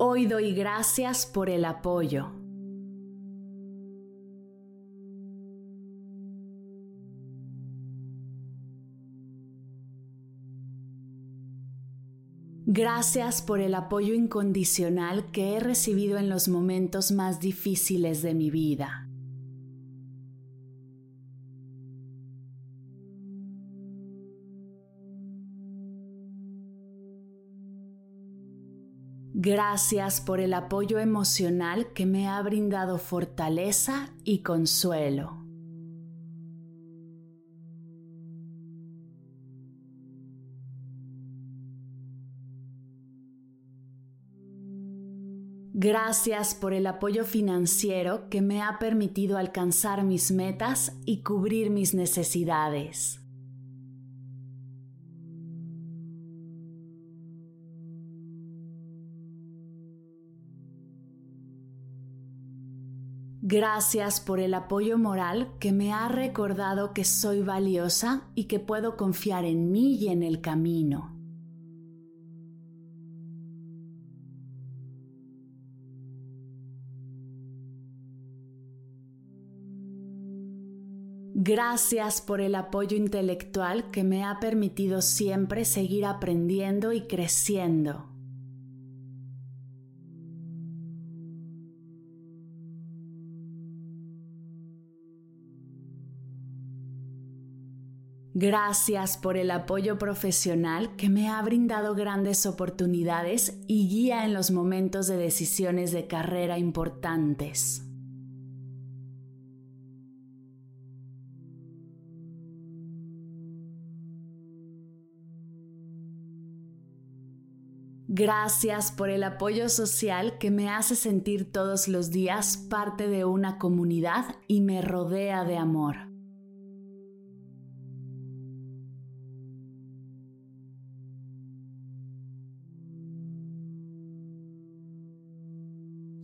Hoy doy gracias por el apoyo. Gracias por el apoyo incondicional que he recibido en los momentos más difíciles de mi vida. Gracias por el apoyo emocional que me ha brindado fortaleza y consuelo. Gracias por el apoyo financiero que me ha permitido alcanzar mis metas y cubrir mis necesidades. Gracias por el apoyo moral que me ha recordado que soy valiosa y que puedo confiar en mí y en el camino. Gracias por el apoyo intelectual que me ha permitido siempre seguir aprendiendo y creciendo. Gracias por el apoyo profesional que me ha brindado grandes oportunidades y guía en los momentos de decisiones de carrera importantes. Gracias por el apoyo social que me hace sentir todos los días parte de una comunidad y me rodea de amor.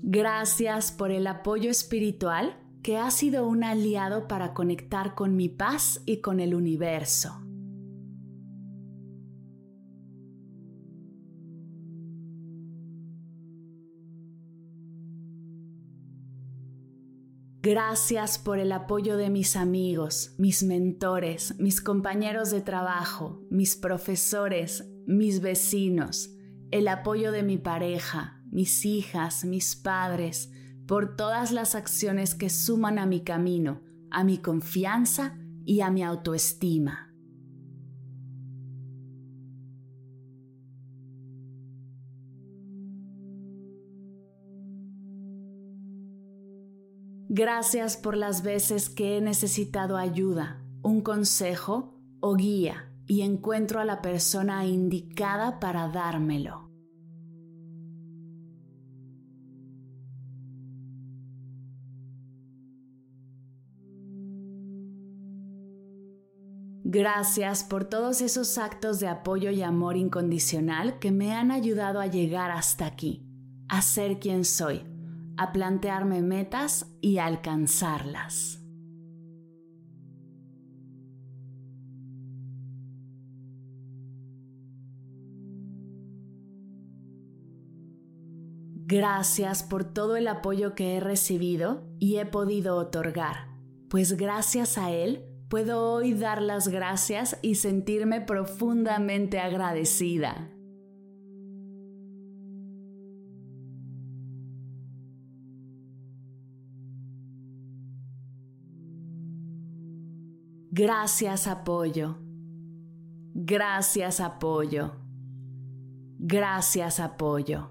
Gracias por el apoyo espiritual que ha sido un aliado para conectar con mi paz y con el universo. Gracias por el apoyo de mis amigos, mis mentores, mis compañeros de trabajo, mis profesores, mis vecinos, el apoyo de mi pareja, mis hijas, mis padres, por todas las acciones que suman a mi camino, a mi confianza y a mi autoestima. Gracias por las veces que he necesitado ayuda, un consejo o guía y encuentro a la persona indicada para dármelo. Gracias por todos esos actos de apoyo y amor incondicional que me han ayudado a llegar hasta aquí, a ser quien soy, a plantearme metas y alcanzarlas. Gracias por todo el apoyo que he recibido y he podido otorgar, pues gracias a él puedo hoy dar las gracias y sentirme profundamente agradecida. Gracias apoyo. Gracias apoyo. Gracias apoyo.